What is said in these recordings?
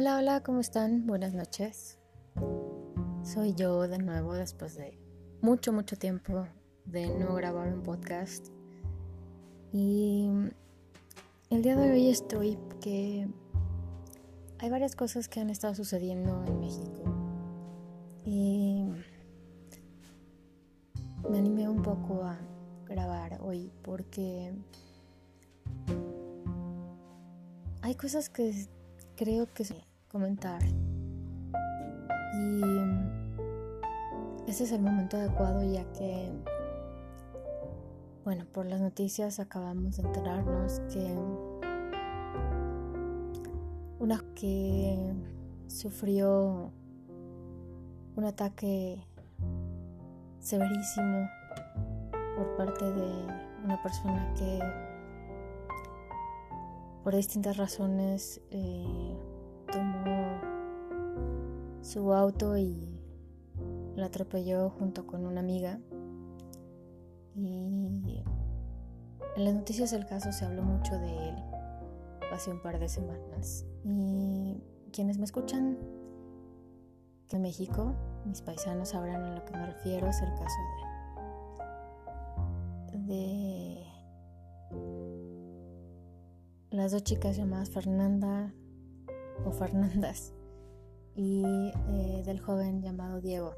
Hola, hola, ¿cómo están? Buenas noches. Soy yo de nuevo después de mucho, mucho tiempo de no grabar un podcast. Y el día de hoy estoy porque hay varias cosas que han estado sucediendo en México. Y me animé un poco a grabar hoy porque hay cosas que creo que comentar. Y ese es el momento adecuado ya que, bueno, por las noticias acabamos de enterarnos que una que sufrió un ataque severísimo por parte de una persona que por distintas razones eh, tomó su auto y la atropelló junto con una amiga. Y en las noticias del caso se habló mucho de él hace un par de semanas. Y quienes me escuchan de México, mis paisanos sabrán a lo que me refiero, es el caso de, de las dos chicas llamadas Fernanda o Fernandas y eh, del joven llamado Diego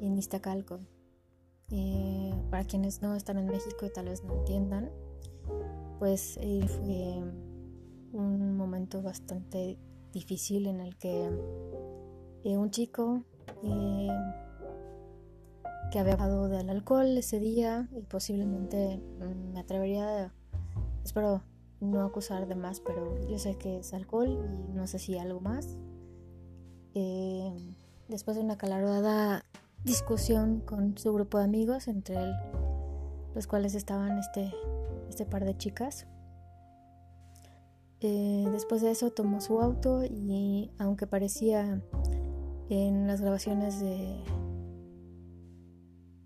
en Iztacalco. Eh, para quienes no están en México y tal vez no entiendan, pues eh, fue un momento bastante difícil en el que un chico que había bajado del alcohol ese día y posiblemente mm, me atrevería, espero no acusar de más, pero yo sé que es alcohol y no sé si algo más. Eh, después de una calorada discusión con su grupo de amigos, entre los cuales estaban este, este par de chicas. Eh, después de eso tomó su auto y aunque parecía en las grabaciones de,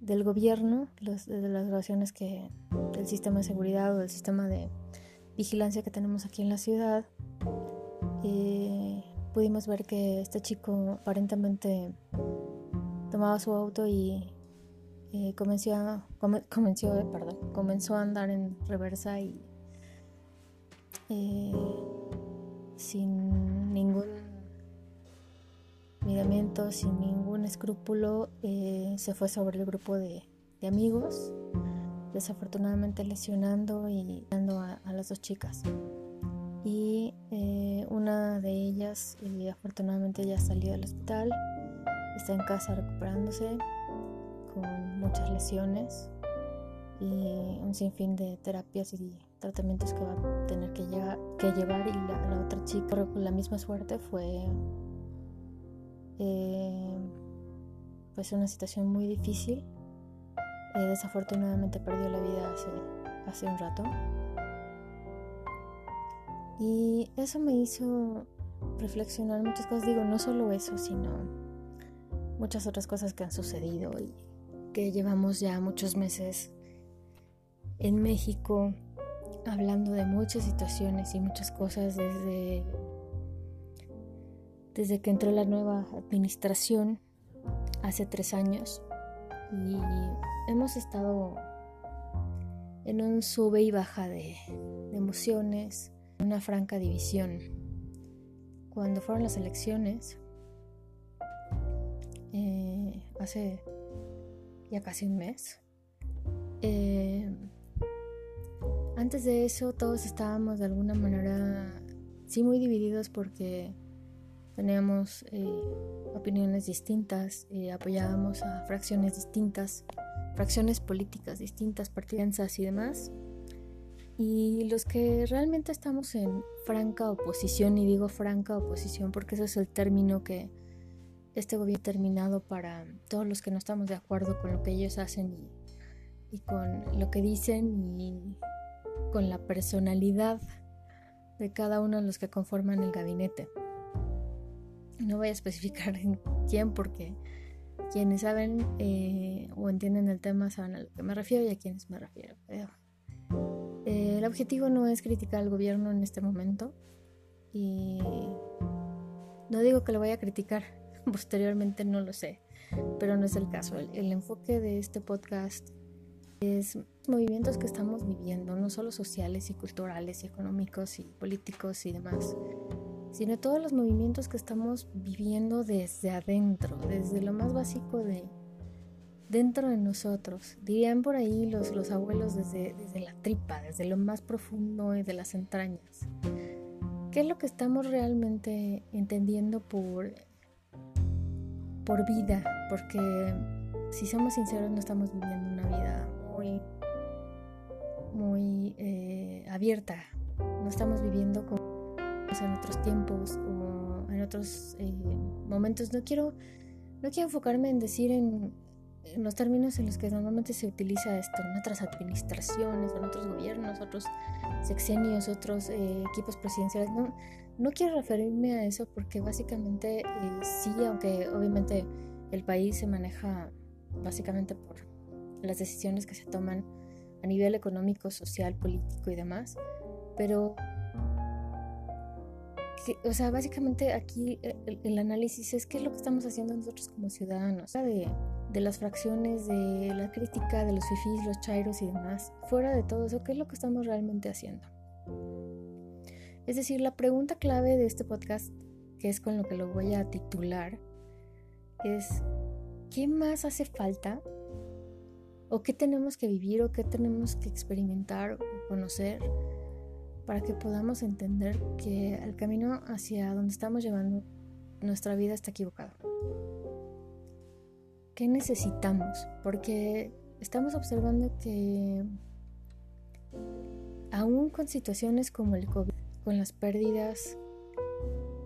del gobierno, de las grabaciones que del sistema de seguridad o del sistema de vigilancia que tenemos aquí en la ciudad, eh, pudimos ver que este chico aparentemente tomaba su auto y eh, comenzó, a, perdón, comenzó a andar en reversa y eh, sin ningún miramiento, sin ningún escrúpulo, se fue sobre el grupo de amigos desafortunadamente lesionando y dando a, las dos chicas. Y eh, una de ellas afortunadamente ya salió del hospital, está en casa recuperándose con muchas lesiones y un sinfín de terapias y tratamientos que va a tener que, que llevar y la, otra chica con la misma suerte fue eh, pues una situación muy difícil eh, desafortunadamente perdió la vida hace, hace un rato. Y eso me hizo reflexionar muchas cosas. Digo, no solo eso, sino muchas otras cosas que han sucedido y que llevamos ya muchos meses en México hablando de muchas situaciones y muchas cosas desde, desde que entró la nueva administración hace tres años. Y hemos estado en un sube y baja de, emociones, una franca división. Cuando fueron las elecciones, eh, hace ya casi un mes, eh, antes de eso todos estábamos de alguna manera, sí muy divididos porque teníamos eh, opiniones distintas, apoyábamos a fracciones distintas fracciones políticas distintas, partidensas y demás. Y los que realmente estamos en franca oposición, y digo franca oposición porque ese es el término que este gobierno ha terminado para todos los que no estamos de acuerdo con lo que ellos hacen y con lo que dicen y con la personalidad de cada uno de los que conforman el gabinete. No voy a especificar en quién porque quienes saben eh, o entienden el tema saben a lo que me refiero y a quienes me refiero. Eh, el objetivo no es criticar al gobierno en este momento y No digo que lo vaya a criticar, posteriormente no lo sé, pero no es el caso. El, enfoque de este podcast es movimientos que estamos viviendo, no solo sociales y culturales y económicos y políticos y demás, sino todos los movimientos que estamos viviendo desde adentro, desde lo más básico de dentro de nosotros. Dirían por ahí los, los abuelos desde, desde la tripa, desde lo más profundo y de las entrañas. ¿Qué es lo que estamos realmente entendiendo por, por vida? Porque si somos sinceros no estamos viviendo una vida muy, muy eh, abierta. No estamos viviendo como en otros tiempos o en otros eh, momentos. No quiero, no quiero enfocarme en decir en en los términos en los que normalmente se utiliza esto en otras administraciones, en otros gobiernos, otros sexenios, otros eh, equipos presidenciales. No, no quiero referirme a eso porque básicamente eh, sí, aunque obviamente el país se maneja básicamente por las decisiones que se toman a nivel económico, social, político y demás, pero o sea, básicamente aquí eh, el, análisis es qué es lo que estamos haciendo nosotros como ciudadanos, de, de las fracciones, de la crítica, de los fifís, los chairos y demás. Fuera de todo eso, ¿qué es lo que estamos realmente haciendo? Es decir, la pregunta clave de este podcast, que es con lo que lo voy a titular, es ¿qué más hace falta? ¿O qué tenemos que vivir o qué tenemos que experimentar o conocer para que podamos entender que el camino hacia donde estamos llevando nuestra vida está equivocado. ¿Qué necesitamos? Porque estamos observando que aún con situaciones como el COVID, con las pérdidas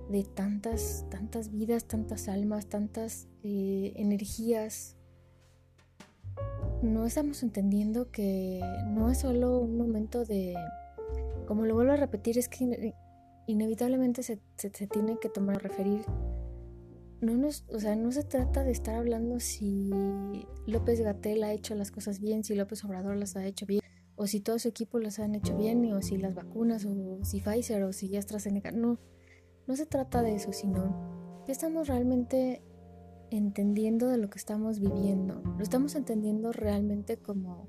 de tantas, tantas vidas, tantas almas, tantas eh, energías, no estamos entendiendo que no es solo un momento de como lo vuelvo a repetir, es que inevitablemente se, tiene que tomar referir. No nos, o sea, no se trata de estar hablando si López Gatel ha hecho las cosas bien, si López Obrador las ha hecho bien, o si todo su equipo las han hecho bien, o si las vacunas, o si Pfizer, o si AstraZeneca. No, no se trata de eso, sino que estamos realmente entendiendo de lo que estamos viviendo. Lo estamos entendiendo realmente como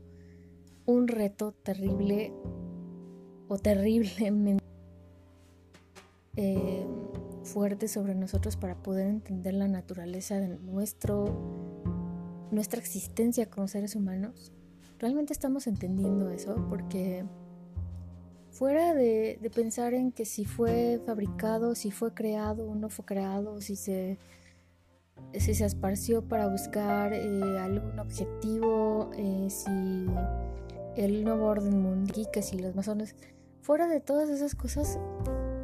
un reto terrible terriblemente eh, fuerte sobre nosotros para poder entender la naturaleza de nuestro, nuestra existencia como seres humanos. Realmente estamos entendiendo eso porque fuera de, pensar en que si fue fabricado, si fue creado o no fue creado, si se, si se esparció para buscar eh, algún objetivo, eh, si el nuevo orden mundial, que si los masones, fuera de todas esas cosas,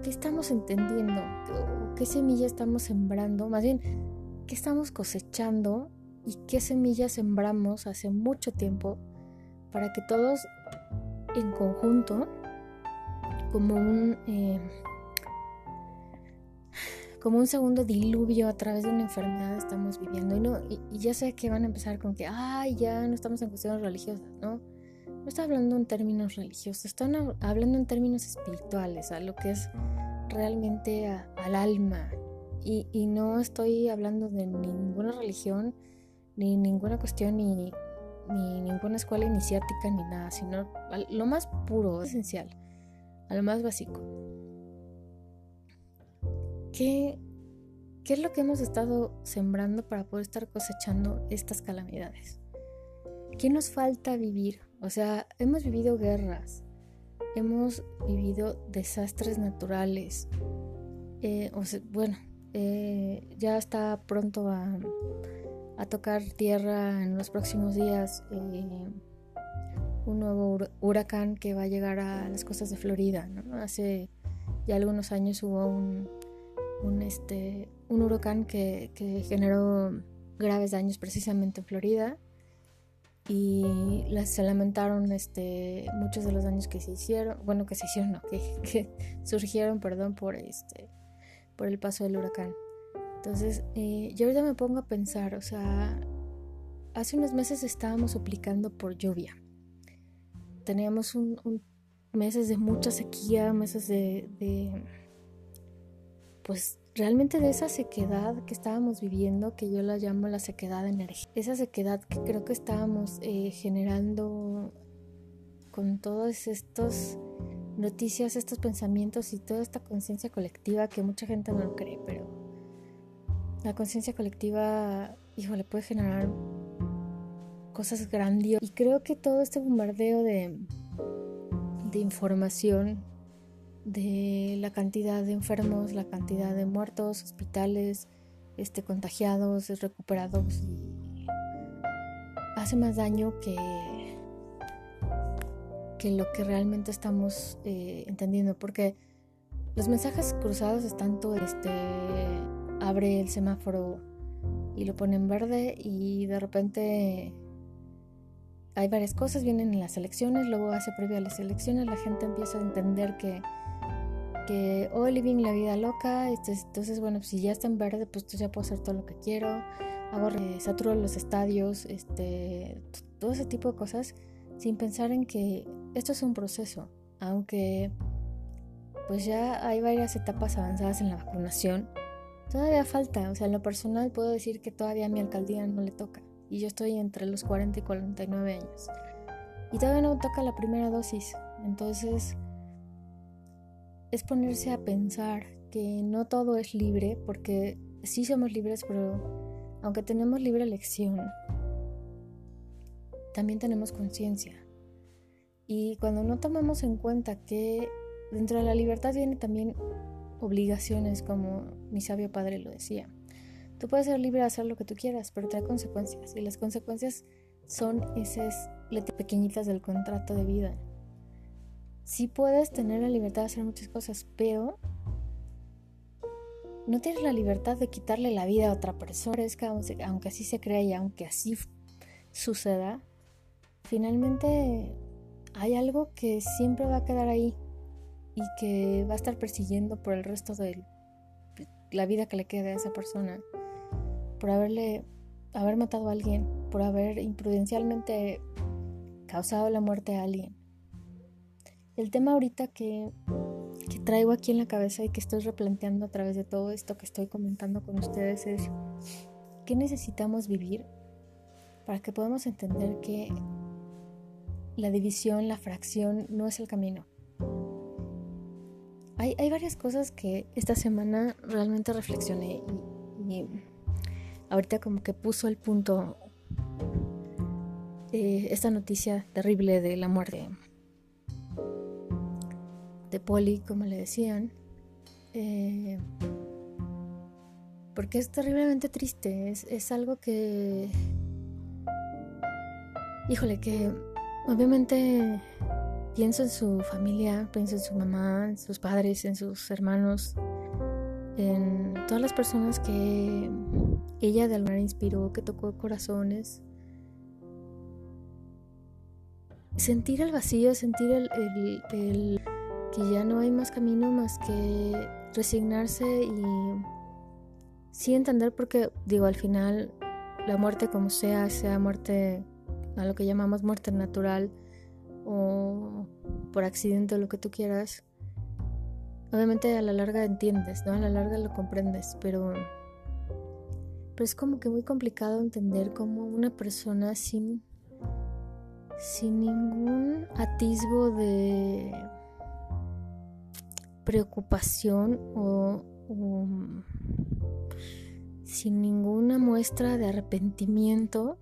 ¿qué estamos entendiendo? ¿Qué semilla estamos sembrando? Más bien, ¿qué estamos cosechando? ¿Y qué semilla sembramos hace mucho tiempo para que todos en conjunto, como un... Eh, como un segundo diluvio a través de una enfermedad estamos viviendo. Y, y ya sé que van a empezar con que, ay, ya no estamos en cuestiones religiosas, ¿no? No está hablando en términos religiosos, están hablando en términos espirituales, a lo que es realmente al alma. Y, no estoy hablando de ninguna religión, ni ninguna cuestión, ni, ni ninguna escuela iniciática, ni nada, sino lo más puro, esencial, a lo más básico. ¿Qué, ¿Qué es lo que hemos estado sembrando para poder estar cosechando estas calamidades? ¿Qué nos falta vivir? O sea, hemos vivido guerras, hemos vivido desastres naturales. Eh, bueno, eh, ya está pronto a, tocar tierra en los próximos días eh, un nuevo huracán que va a llegar a las costas de Florida. Hace ya algunos años hubo un, un, este, un huracán que, que generó graves daños precisamente en Florida y se lamentaron este, muchos de los daños que se hicieron, bueno, que se hicieron, no, que, surgieron, perdón, por, este, por el paso del huracán. Entonces, eh, yo ahorita me pongo a pensar, o sea, hace unos meses estábamos suplicando por lluvia. Teníamos un, meses de mucha sequía, meses de, de, pues realmente de esa sequedad que estábamos viviendo, que yo la llamo la sequedad de energía, esa sequedad que creo que estábamos eh, generando con todas estas noticias, estos pensamientos y toda esta conciencia colectiva que mucha gente no lo cree, pero la conciencia colectiva, híjole, puede generar cosas grandiosas. Y creo que todo este bombardeo de, de información de la cantidad de enfermos, la cantidad de muertos, hospitales, este, contagiados, recuperados, hace más daño que, que lo que realmente estamos eh, entendiendo, porque los mensajes cruzados están todo, este, abre el semáforo y lo pone en verde y de repente hay varias cosas, vienen en las elecciones, luego hace previo a las elecciones, la gente empieza a entender que que, oh, living la vida loca, este, entonces, bueno, si ya está en verde, pues ya puedo hacer todo lo que quiero, hago, saturo los estadios, este, todo ese tipo de cosas, sin pensar en que esto es un proceso, aunque pues ya hay varias etapas avanzadas en la vacunación, todavía falta, o sea, en lo personal puedo decir que todavía a mi alcaldía no le toca, y yo estoy entre los 40 y 49 años, y todavía no toca la primera dosis, entonces es ponerse a pensar que no todo es libre, porque sí somos libres, pero aunque tenemos libre elección, también tenemos conciencia. Y cuando no tomamos en cuenta que dentro de la libertad viene también obligaciones, como mi sabio padre lo decía. Tú puedes ser libre de hacer lo que tú quieras, pero trae consecuencias. Y las consecuencias son esas letras pequeñitas del contrato de vida sí puedes tener la libertad de hacer muchas cosas, pero no tienes la libertad de quitarle la vida a otra persona. Es que aunque así se crea y aunque así suceda, finalmente hay algo que siempre va a quedar ahí y que va a estar persiguiendo por el resto de la vida que le quede a esa persona, por haberle haber matado a alguien, por haber imprudencialmente causado la muerte a alguien. El tema ahorita que, traigo aquí en la cabeza y que estoy replanteando a través de todo esto que estoy comentando con ustedes es qué necesitamos vivir para que podamos entender que la división, la fracción no es el camino. Hay, varias cosas que esta semana realmente reflexioné y, ahorita como que puso el punto eh, esta noticia terrible de la muerte de Polly, como le decían, eh, porque es terriblemente triste, es, algo que, híjole, que obviamente pienso en su familia, pienso en su mamá, en sus padres, en sus hermanos, en todas las personas que ella de alguna manera inspiró, que tocó corazones. Sentir el vacío, sentir el que ya no hay más camino más que resignarse y sí entender porque digo al final la muerte como sea, sea muerte a lo que llamamos muerte natural o por accidente o lo que tú quieras, obviamente a la larga entiendes, ¿no? A la larga lo comprendes, pero, pero es como que muy complicado entender cómo una persona sin, sin ningún atisbo de preocupación o, sin ninguna muestra de arrepentimiento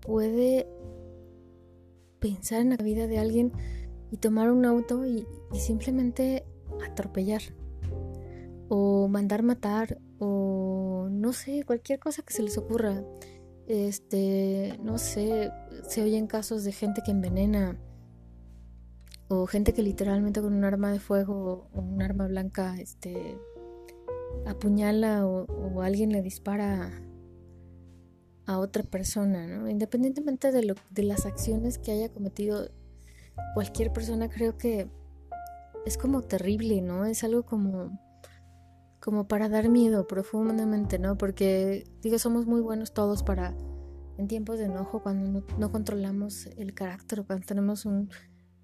puede pensar en la vida de alguien y tomar un auto y, simplemente atropellar o mandar matar o no sé, cualquier cosa que se les ocurra. Este, no sé, se oyen casos de gente que envenena o gente que literalmente con un arma de fuego o un arma blanca este apuñala o, alguien le dispara a otra persona, ¿no? Independientemente de, lo, de las acciones que haya cometido cualquier persona, creo que es como terrible, ¿no? Es algo como como para dar miedo profundamente, ¿no? Porque digo, somos muy buenos todos para en tiempos de enojo cuando no, controlamos el carácter cuando tenemos un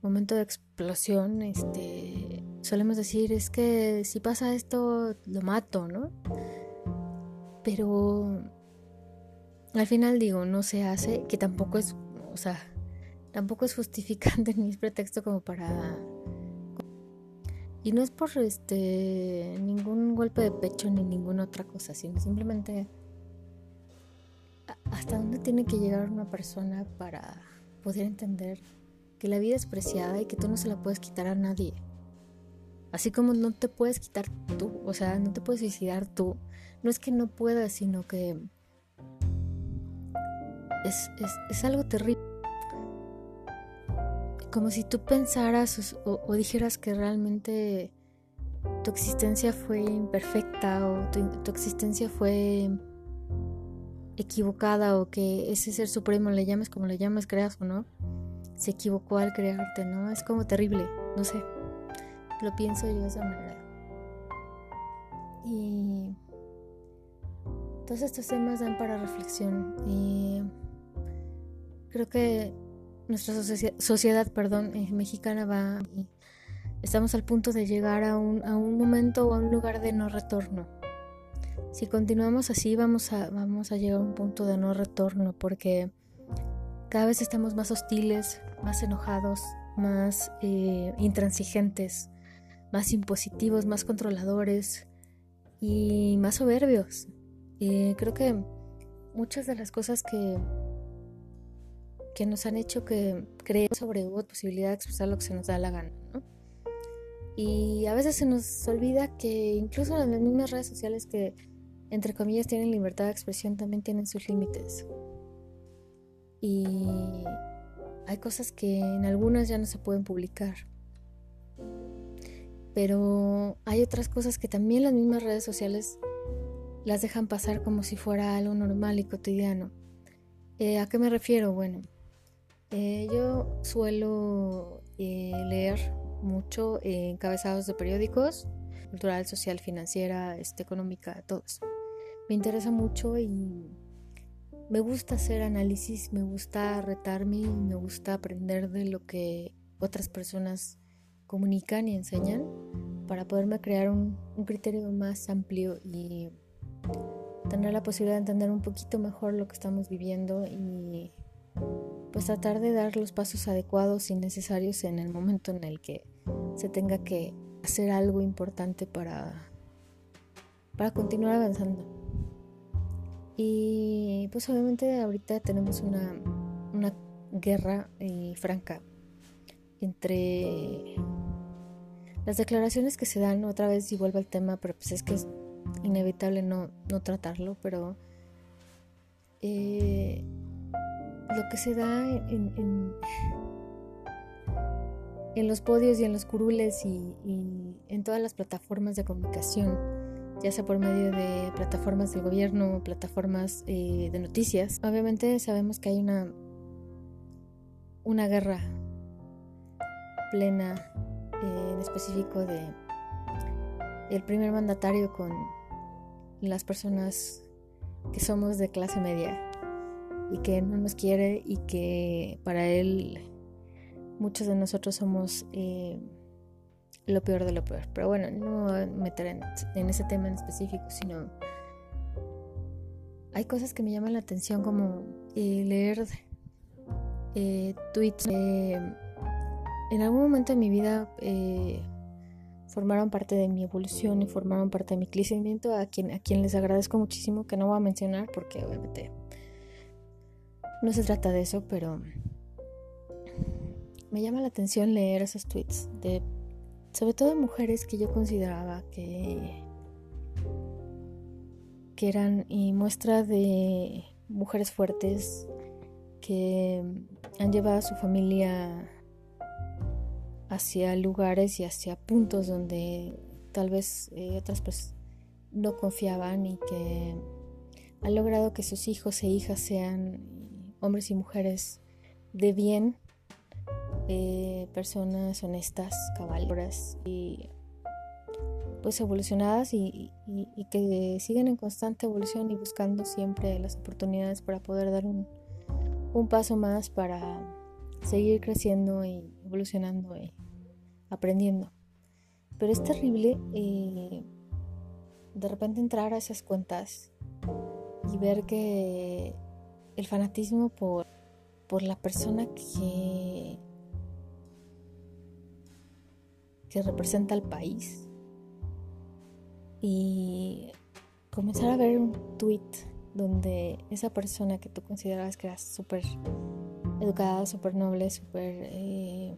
momento de explosión, este, solemos decir es que si pasa esto lo mato, ¿no? Pero al final digo, no se hace, que tampoco es, o sea, tampoco es justificante ni es pretexto como para y no es por este ningún golpe de pecho ni ninguna otra cosa, sino simplemente hasta dónde tiene que llegar una persona para poder entender que la vida es preciada y que tú no se la puedes quitar a nadie. Así como no te puedes quitar tú, o sea, no te puedes suicidar tú. No es que no puedas, sino que es, es, algo terrible. Como si tú pensaras o, dijeras que realmente tu existencia fue imperfecta o tu, existencia fue equivocada o que ese ser supremo le llames como le llames, creas o no, se equivocó al crearte, ¿no? Es como terrible, no sé. Lo pienso yo de esa manera. Y todos estos temas dan para reflexión y creo que nuestra sociedad, perdón, eh, mexicana va estamos al punto de llegar a un, a un momento o a un lugar de no retorno. Si continuamos así vamos a, vamos a llegar a un punto de no retorno porque cada vez estamos más hostiles, más enojados, más eh, intransigentes, más impositivos, más controladores y más soberbios. Y creo que muchas de las cosas que, que nos han hecho que creer sobre la posibilidad de expresar lo que se nos da la gana. Y a veces se nos olvida que incluso en las mismas redes sociales que entre comillas tienen libertad de expresión también tienen sus límites. Y hay cosas que en algunas ya no se pueden publicar. Pero hay otras cosas que también las mismas redes sociales las dejan pasar como si fuera algo normal y cotidiano. Eh, ¿A qué me refiero? Bueno, eh, yo suelo eh, leer mucho encabezados de periódicos, cultural, social, financiera, este, económica, todo. Me interesa mucho y me gusta hacer análisis, me gusta retarme me gusta aprender de lo que otras personas comunican y enseñan para poderme crear un, criterio más amplio y tener la posibilidad de entender un poquito mejor lo que estamos viviendo y pues tratar de dar los pasos adecuados y necesarios en el momento en el que se tenga que hacer algo importante para, para continuar avanzando. Y pues obviamente ahorita tenemos una, una guerra eh, franca entre las declaraciones que se dan, otra vez y vuelvo al tema, pero pues es que es inevitable no, no tratarlo, pero eh, lo que se da en, en, los podios y en los curules y, y en todas las plataformas de comunicación ya sea por medio de plataformas del gobierno, plataformas eh, de noticias. Obviamente sabemos que hay una, una guerra plena, eh, en específico de el primer mandatario con las personas que somos de clase media y que no nos quiere y que para él muchos de nosotros somos eh, lo peor de lo peor. Pero bueno, no me voy a meter en, ese tema en específico, sino hay cosas que me llaman la atención como eh, leer eh, tweets. En algún momento de mi vida formaron parte de mi evolución y formaron parte de mi crecimiento a quien, a quien les agradezco muchísimo, que no voy a mencionar porque obviamente no se trata de eso, pero me llama la atención leer esos tweets de sobre todo mujeres que yo consideraba que, que eran y muestra de mujeres fuertes que han llevado a su familia hacia lugares y hacia puntos donde tal vez eh, otras pues no confiaban y que han logrado que sus hijos e hijas sean hombres y mujeres de bien eh, personas honestas, caballeras y pues evolucionadas y, que siguen en constante evolución y buscando siempre las oportunidades para poder dar un, paso más para seguir creciendo y evolucionando y aprendiendo. Pero es terrible eh, de repente entrar a esas cuentas y ver que el fanatismo por, por la persona que, que representa al país. Y comenzar a ver un tweet donde esa persona que tú considerabas que era súper educada, súper noble, súper, eh,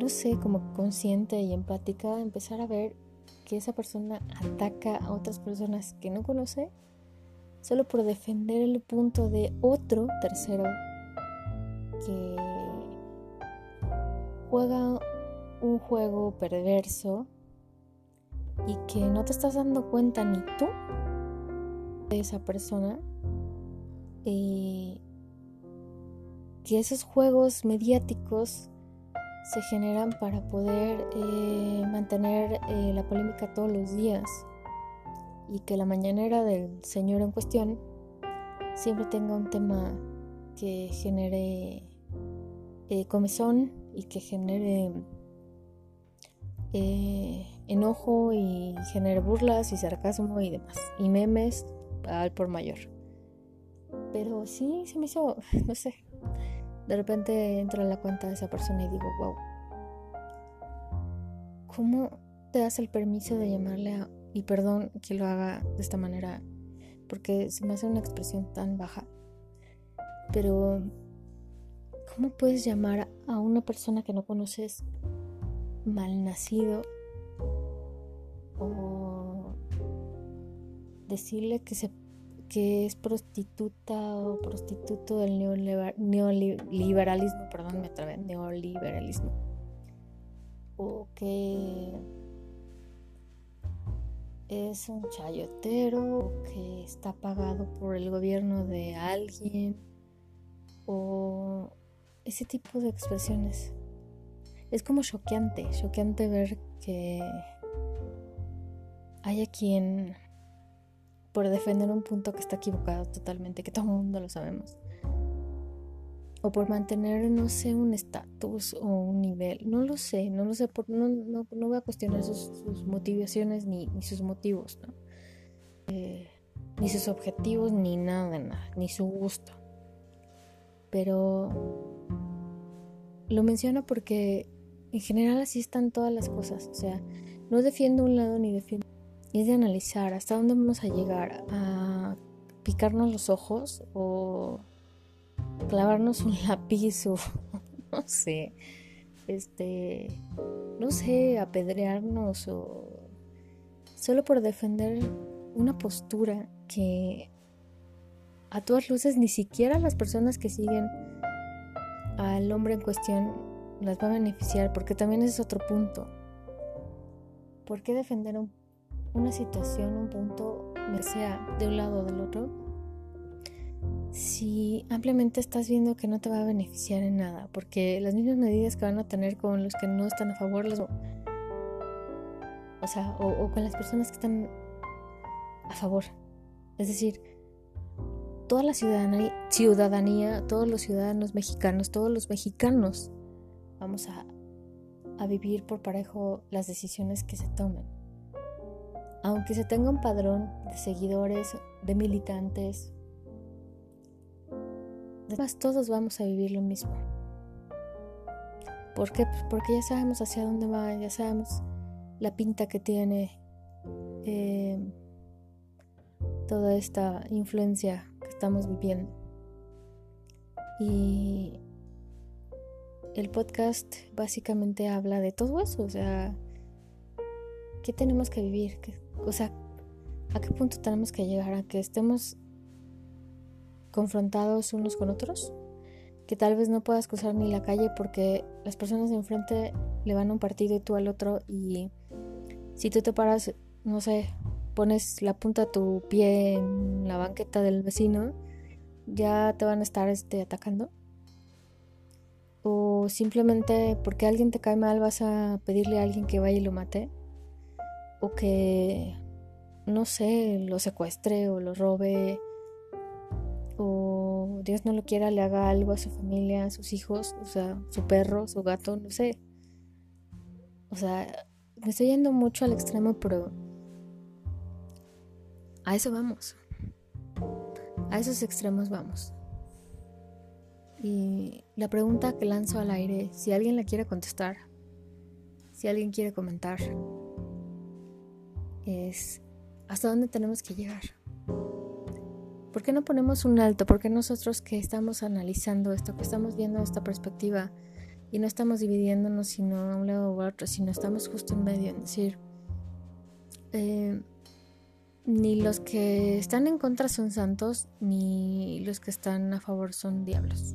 no sé, como consciente y empática, empezar a ver que esa persona ataca a otras personas que no conoce solo por defender el punto de otro tercero que juega un juego perverso y que no te estás dando cuenta ni tú de esa persona eh, que esos juegos mediáticos se generan para poder eh, mantener eh, la polémica todos los días y que la mañanera del señor en cuestión siempre tenga un tema que genere eh, comezón y que genere enojo y genere burlas y sarcasmo y demás y memes al por mayor. Pero sí se me hizo no sé de repente entro a la cuenta de esa persona y digo, wow, ¿cómo te das el permiso de llamarle a... Y perdón que lo haga de esta manera, porque se me hace una expresión tan baja, pero ¿cómo puedes llamar a una persona que no conoces malnacido o decirle que se que es prostituta o prostituto del neoliberalismo, perdón, me trabé, neoliberalismo, o que es un chayotero, que está pagado por el gobierno de alguien, o ese tipo de expresiones. Es como choqueante, choqueante ver que hay quien por defender un punto que está equivocado totalmente, que todo el mundo lo sabemos. O por mantener, no sé, un estatus o un nivel. No lo sé, no lo sé. Por, no, no, voy a cuestionar sus, motivaciones ni, sus motivos, ¿no? Eh, ni sus objetivos, ni nada nada, ni su gusto. Pero lo menciono porque en general así están todas las cosas. O sea, no defiendo un lado ni defiendo es de analizar hasta dónde vamos a llegar a picarnos los ojos o clavarnos un lápiz o no sé, este, no sé, apedrearnos o solo por defender una postura que a todas luces ni siquiera las personas que siguen al hombre en cuestión las va a beneficiar, porque también ese es otro punto. ¿Por qué defender un una situación, un punto, sea de un lado o del otro, si ampliamente estás viendo que no te va a beneficiar en nada, porque las mismas medidas que van a tener con los que no están a favor, o sea, o, con las personas que están a favor. Es decir, toda la ciudadanía, ciudadanía, todos los ciudadanos mexicanos, todos los mexicanos, vamos a, a vivir por parejo las decisiones que se tomen aunque se tenga un padrón de seguidores, de militantes, todos vamos a vivir lo mismo. ¿Por qué? Pues porque ya sabemos hacia dónde va, ya sabemos la pinta que tiene eh, toda esta influencia que estamos viviendo. Y el podcast básicamente habla de todo eso, o sea, ¿qué tenemos que vivir? O sea, ¿a qué punto tenemos que llegar? ¿A que estemos confrontados unos con otros? Que tal vez no puedas cruzar ni la calle porque las personas de enfrente le van a un partido y tú al otro y si tú te paras, no sé, pones la punta de tu pie en la banqueta del vecino, ya te van a estar este, atacando. O simplemente porque alguien te cae mal vas a pedirle a alguien que vaya y lo mate o que, no sé, lo secuestre o lo robe o Dios no lo quiera le haga algo a su familia, a sus hijos, o sea, su perro, su gato, no sé. O sea, me estoy yendo mucho al extremo, pero a eso vamos. A esos extremos vamos. Y la pregunta que lanzo al aire, si alguien la quiere contestar, si alguien quiere comentar, es ¿hasta dónde tenemos que llegar? ¿Por qué no ponemos un alto? ¿Por qué nosotros que estamos analizando esto, que estamos viendo esta perspectiva y no estamos dividiéndonos sino a un lado u otro, sino estamos justo en medio, en decir, eh, ni los que están en contra son santos, ni los que están a favor son diablos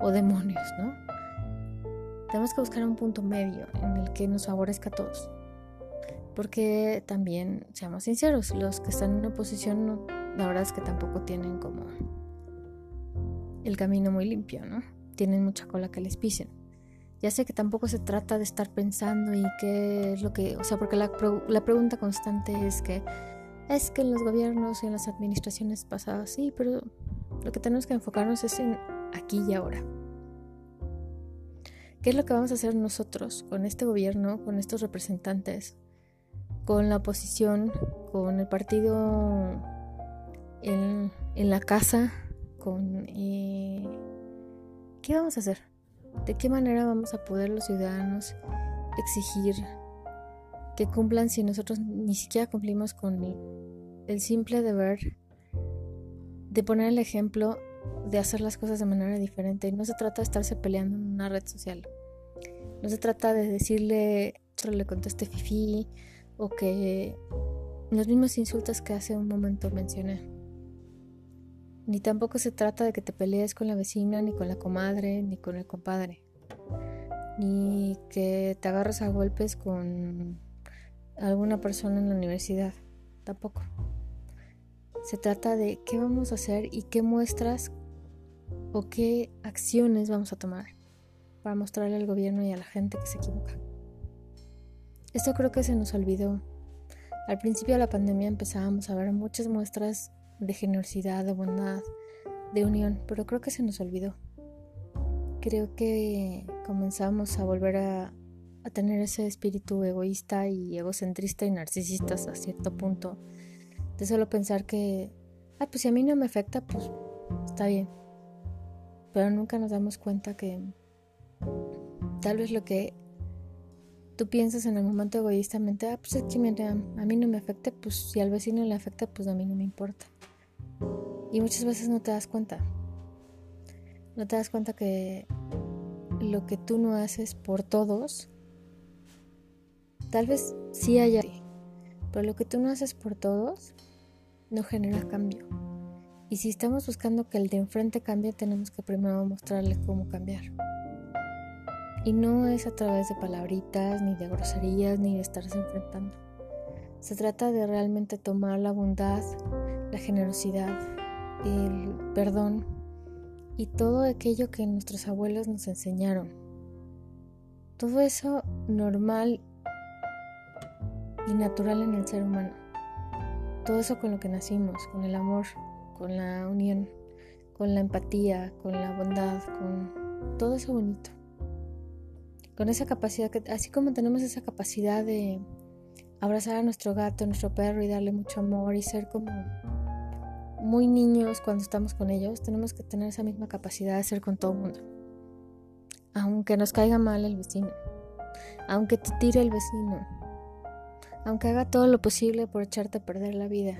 o demonios, ¿no? Tenemos que buscar un punto medio en el que nos favorezca a todos. Porque también, seamos sinceros, los que están en oposición no, la verdad es que tampoco tienen como el camino muy limpio, ¿no? Tienen mucha cola que les pisen. Ya sé que tampoco se trata de estar pensando y qué es lo que, o sea, porque la, la pregunta constante es que es que en los gobiernos y en las administraciones pasadas sí, pero lo que tenemos que enfocarnos es en aquí y ahora. ¿Qué es lo que vamos a hacer nosotros con este gobierno, con estos representantes, con la oposición, con el partido en, la casa con eh, qué vamos a hacer, de qué manera vamos a poder los ciudadanos exigir que cumplan si nosotros ni siquiera cumplimos con el, simple deber de poner el ejemplo de hacer las cosas de manera diferente. No se trata de estarse peleando en una red social. No se trata de decirle, otro le conteste fifi o que los mismos insultos que hace un momento mencioné. Ni tampoco se trata de que te pelees con la vecina, ni con la comadre, ni con el compadre. Ni que te agarres a golpes con alguna persona en la universidad. Tampoco. Se trata de qué vamos a hacer y qué muestras o qué acciones vamos a tomar para mostrarle al gobierno y a la gente que se equivoca. Esto creo que se nos olvidó. Al principio de la pandemia empezábamos a ver muchas muestras de generosidad, de bondad, de unión, pero creo que se nos olvidó. Creo que comenzamos a volver a, tener ese espíritu egoísta y egocentrista y narcisista a cierto punto, de solo pensar que, ah, pues si a mí no me afecta, pues está bien. Pero nunca nos damos cuenta que tal vez lo que tú piensas en el momento egoístamente, ah, pues es que a mí no me afecta, pues si al vecino le afecta, pues a mí no me importa. Y muchas veces no te das cuenta. No te das cuenta que lo que tú no haces por todos, tal vez sí haya, pero lo que tú no haces por todos no genera cambio. Y si estamos buscando que el de enfrente cambie, tenemos que primero mostrarle cómo cambiar. Y no es a través de palabritas, ni de groserías, ni de estarse enfrentando. Se trata de realmente tomar la bondad, la generosidad, el perdón y todo aquello que nuestros abuelos nos enseñaron. Todo eso normal y natural en el ser humano. Todo eso con lo que nacimos, con el amor, con la unión, con la empatía, con la bondad, con todo eso bonito. Con esa capacidad, que, así como tenemos esa capacidad de abrazar a nuestro gato, nuestro perro y darle mucho amor y ser como muy niños cuando estamos con ellos, tenemos que tener esa misma capacidad de ser con todo el mundo. Aunque nos caiga mal el vecino, aunque te tire el vecino, aunque haga todo lo posible por echarte a perder la vida.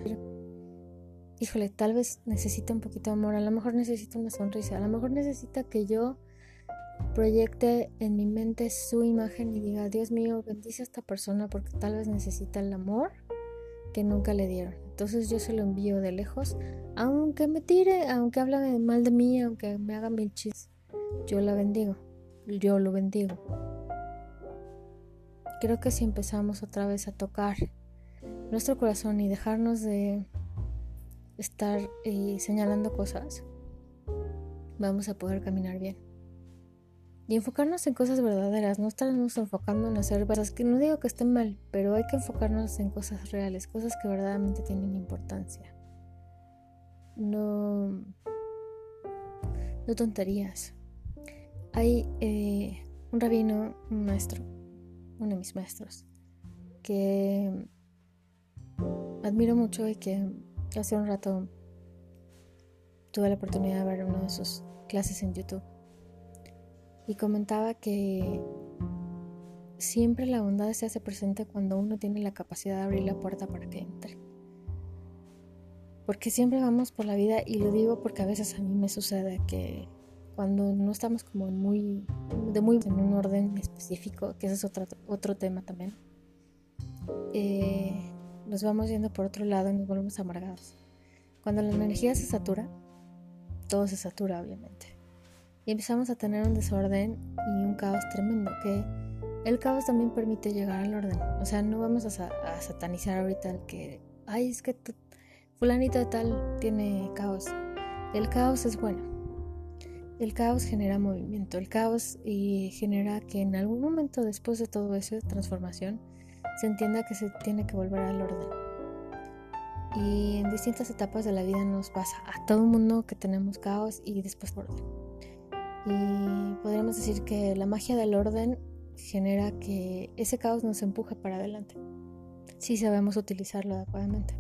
Híjole, tal vez necesita un poquito de amor, a lo mejor necesita una sonrisa, a lo mejor necesita que yo proyecte en mi mente su imagen y diga, Dios mío, bendice a esta persona porque tal vez necesita el amor que nunca le dieron. Entonces yo se lo envío de lejos, aunque me tire, aunque hable mal de mí, aunque me haga mil chis, yo la bendigo, yo lo bendigo. Creo que si empezamos otra vez a tocar nuestro corazón y dejarnos de estar eh, señalando cosas, vamos a poder caminar bien y enfocarnos en cosas verdaderas, no estarnos enfocando en hacer cosas que no digo que estén mal, pero hay que enfocarnos en cosas reales, cosas que verdaderamente tienen importancia. No, no tonterías. Hay eh, un rabino, un maestro, uno de mis maestros, que admiro mucho y que hace un rato tuve la oportunidad de ver una de sus clases en YouTube. Y comentaba que siempre la bondad se hace presente cuando uno tiene la capacidad de abrir la puerta para que entre. Porque siempre vamos por la vida y lo digo porque a veces a mí me sucede que cuando no estamos como muy, de muy en un orden específico, que ese es otro, otro tema también, eh, nos vamos yendo por otro lado y nos volvemos amargados. Cuando la energía se satura, todo se satura obviamente. Y empezamos a tener un desorden y un caos tremendo, que el caos también permite llegar al orden. O sea, no vamos a, satanizar ahorita el que, ay, es que fulanito de tal tiene caos. El caos es bueno. El caos genera movimiento. El caos y genera que en algún momento después de todo eso transformación se entienda que se tiene que volver al orden. Y en distintas etapas de la vida nos pasa a todo el mundo que tenemos caos y después orden. Y podríamos decir que la magia del orden genera que ese caos nos empuje para adelante, si sabemos utilizarlo adecuadamente.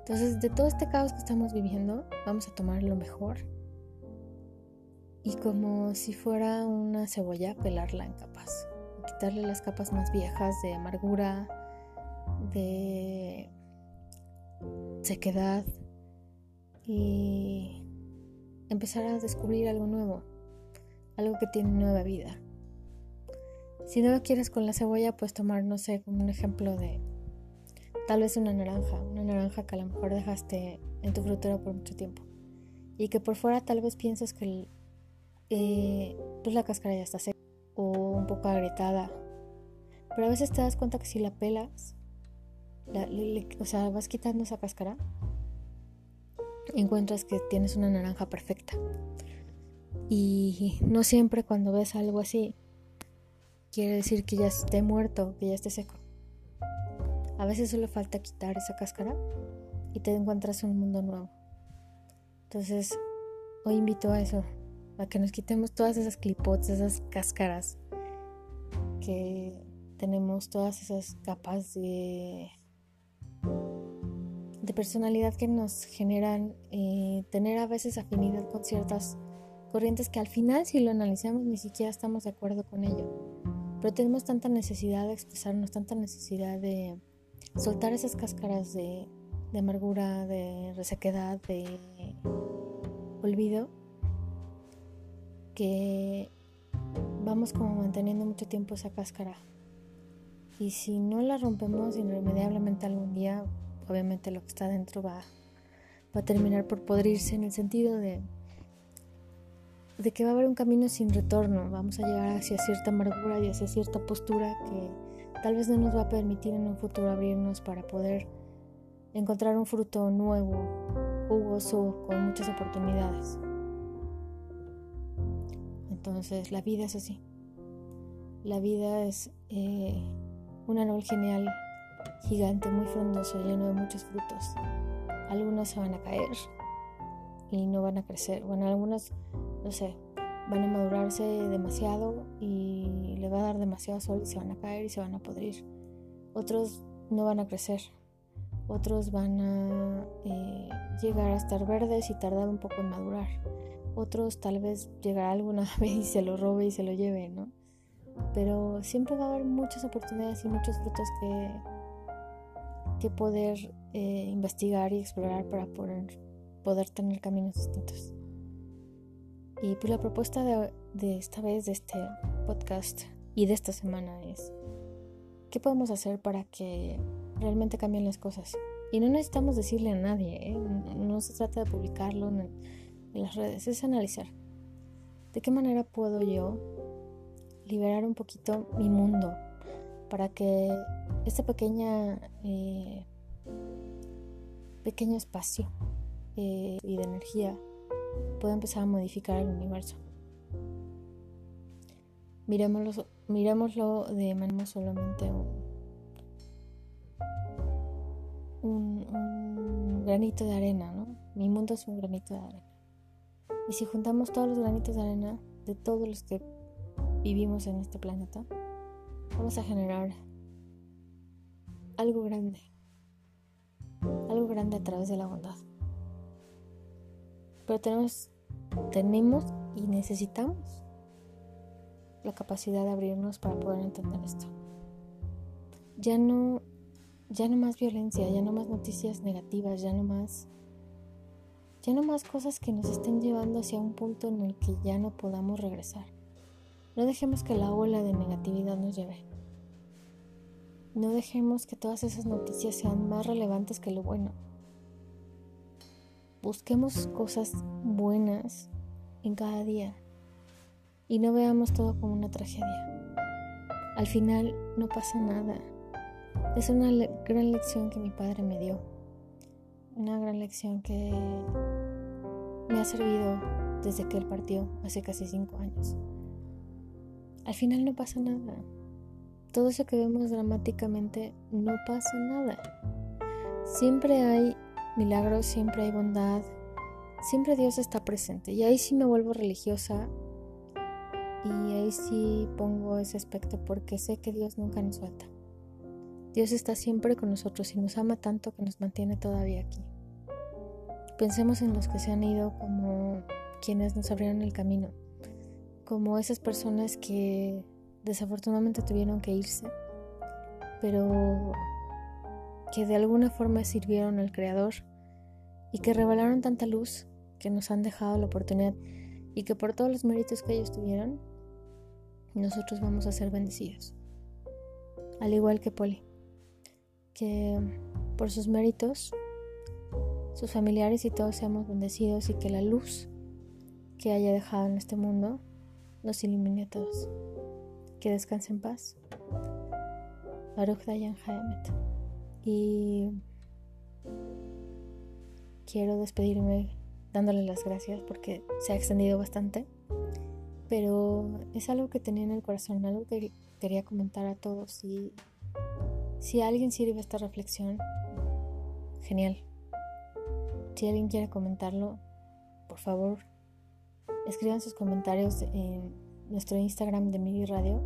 Entonces, de todo este caos que estamos viviendo, vamos a tomar lo mejor y como si fuera una cebolla, pelarla en capas, quitarle las capas más viejas de amargura, de sequedad y empezar a descubrir algo nuevo, algo que tiene nueva vida. Si no lo quieres con la cebolla, puedes tomar, no sé, como un ejemplo de tal vez una naranja, una naranja que a lo mejor dejaste en tu frutero por mucho tiempo y que por fuera tal vez piensas que eh, pues la cáscara ya está seca o un poco agrietada, pero a veces te das cuenta que si la pelas, o sea, vas quitando esa cáscara, encuentras que tienes una naranja perfecta. Y no siempre cuando ves algo así quiere decir que ya esté muerto, que ya esté seco. A veces solo falta quitar esa cáscara y te encuentras un mundo nuevo. Entonces, hoy invito a eso, a que nos quitemos todas esas clipots, esas cáscaras que tenemos, todas esas capas de, de personalidad que nos generan eh, tener a veces afinidad con ciertas corrientes que al final si lo analizamos ni siquiera estamos de acuerdo con ello. Pero tenemos tanta necesidad de expresarnos, tanta necesidad de soltar esas cáscaras de, amargura, de resequedad, de olvido, que vamos como manteniendo mucho tiempo esa cáscara. Y si no la rompemos irremediablemente algún día, obviamente lo que está dentro va, va a terminar por podrirse en el sentido de de que va a haber un camino sin retorno, vamos a llegar hacia cierta amargura y hacia cierta postura que tal vez no nos va a permitir en un futuro abrirnos para poder encontrar un fruto nuevo, jugoso, con muchas oportunidades. Entonces la vida es así. La vida es eh, un genial, gigante, muy frondoso, lleno de muchos frutos. Algunos se van a caer y no van a crecer. Bueno, algunos no sé, van a madurarse demasiado y le va a dar demasiado sol y se van a caer y se van a podrir. Otros no van a crecer. Otros van a eh, llegar a estar verdes y tardar un poco en madurar. Otros tal vez llegará alguna vez y se lo robe y se lo lleve, ¿no? Pero siempre va a haber muchas oportunidades y muchos frutos que, que poder eh, investigar y explorar para poder, tener caminos distintos. Y pues la propuesta de, esta vez, de este podcast y de esta semana es, ¿qué podemos hacer para que realmente cambien las cosas? Y no necesitamos decirle a nadie, ¿eh? no se trata de publicarlo en, las redes, es analizar. ¿De qué manera puedo yo liberar un poquito mi mundo para que este pequeña, eh, pequeño espacio eh, y de energía puede empezar a modificar el universo. Miremoslo, miremoslo de manera solamente un, un, granito de arena, ¿no? Mi mundo es un granito de arena. Y si juntamos todos los granitos de arena de todos los que vivimos en este planeta, vamos a generar algo grande, algo grande a través de la bondad. Pero tenemos, tenemos y necesitamos la capacidad de abrirnos para poder entender esto. Ya no, ya no más violencia, ya no más noticias negativas, ya no más, ya no más cosas que nos estén llevando hacia un punto en el que ya no podamos regresar. No dejemos que la ola de negatividad nos lleve. No dejemos que todas esas noticias sean más relevantes que lo bueno. Busquemos cosas buenas en cada día y no veamos todo como una tragedia. Al final no pasa nada. Es una gran lección que mi padre me dio. Una gran lección que me ha servido desde que él partió hace casi cinco años. Al final no pasa nada. Todo eso que vemos dramáticamente no pasa nada. Siempre hay milagros, siempre hay bondad, siempre Dios está presente. Y ahí sí me vuelvo religiosa y ahí sí pongo ese aspecto porque sé que Dios nunca nos falta. Dios está siempre con nosotros y nos ama tanto que nos mantiene todavía aquí. Pensemos en los que se han ido como quienes nos abrieron el camino, como esas personas que desafortunadamente tuvieron que irse, pero que de alguna forma sirvieron al Creador y que revelaron tanta luz que nos han dejado la oportunidad y que por todos los méritos que ellos tuvieron, nosotros vamos a ser bendecidos. Al igual que Poli, que por sus méritos, sus familiares y todos seamos bendecidos y que la luz que haya dejado en este mundo nos ilumine a todos. Que descanse en paz. Baruch Dayan. Y quiero despedirme dándole las gracias porque se ha extendido bastante pero es algo que tenía en el corazón, algo que quería comentar a todos. Y si a alguien sirve esta reflexión, genial. Si alguien quiere comentarlo, por favor, escriban sus comentarios en nuestro Instagram de MIDI Radio.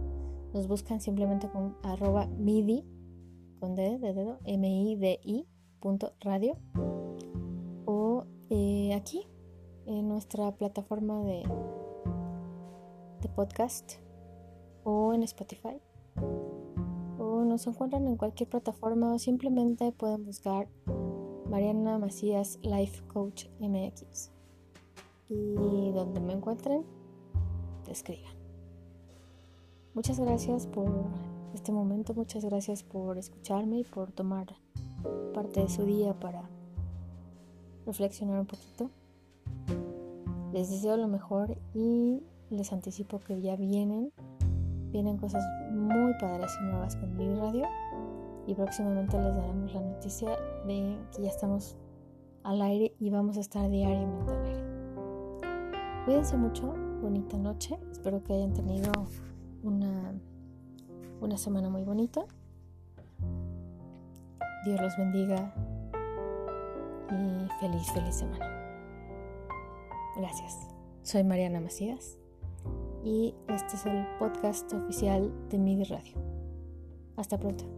Nos buscan simplemente con arroba MIDI, con D de dedo, M-I-D-I punto radio. O eh, aquí, en nuestra plataforma de de podcast o en Spotify o nos encuentran en cualquier plataforma o simplemente pueden buscar Mariana Macías Life Coach MX y donde me encuentren escriban. Muchas gracias por este momento, muchas gracias por escucharme y por tomar parte de su día para reflexionar un poquito. Les deseo lo mejor y les anticipo que ya vienen, vienen cosas muy padres y nuevas con mi radio y próximamente les daremos la noticia de que ya estamos al aire y vamos a estar diariamente al aire. Cuídense mucho, bonita noche, espero que hayan tenido una, una semana muy bonita. Dios los bendiga y feliz, feliz semana. Gracias. Soy Mariana Macías y este es el podcast oficial de MIDI Radio. Hasta pronto.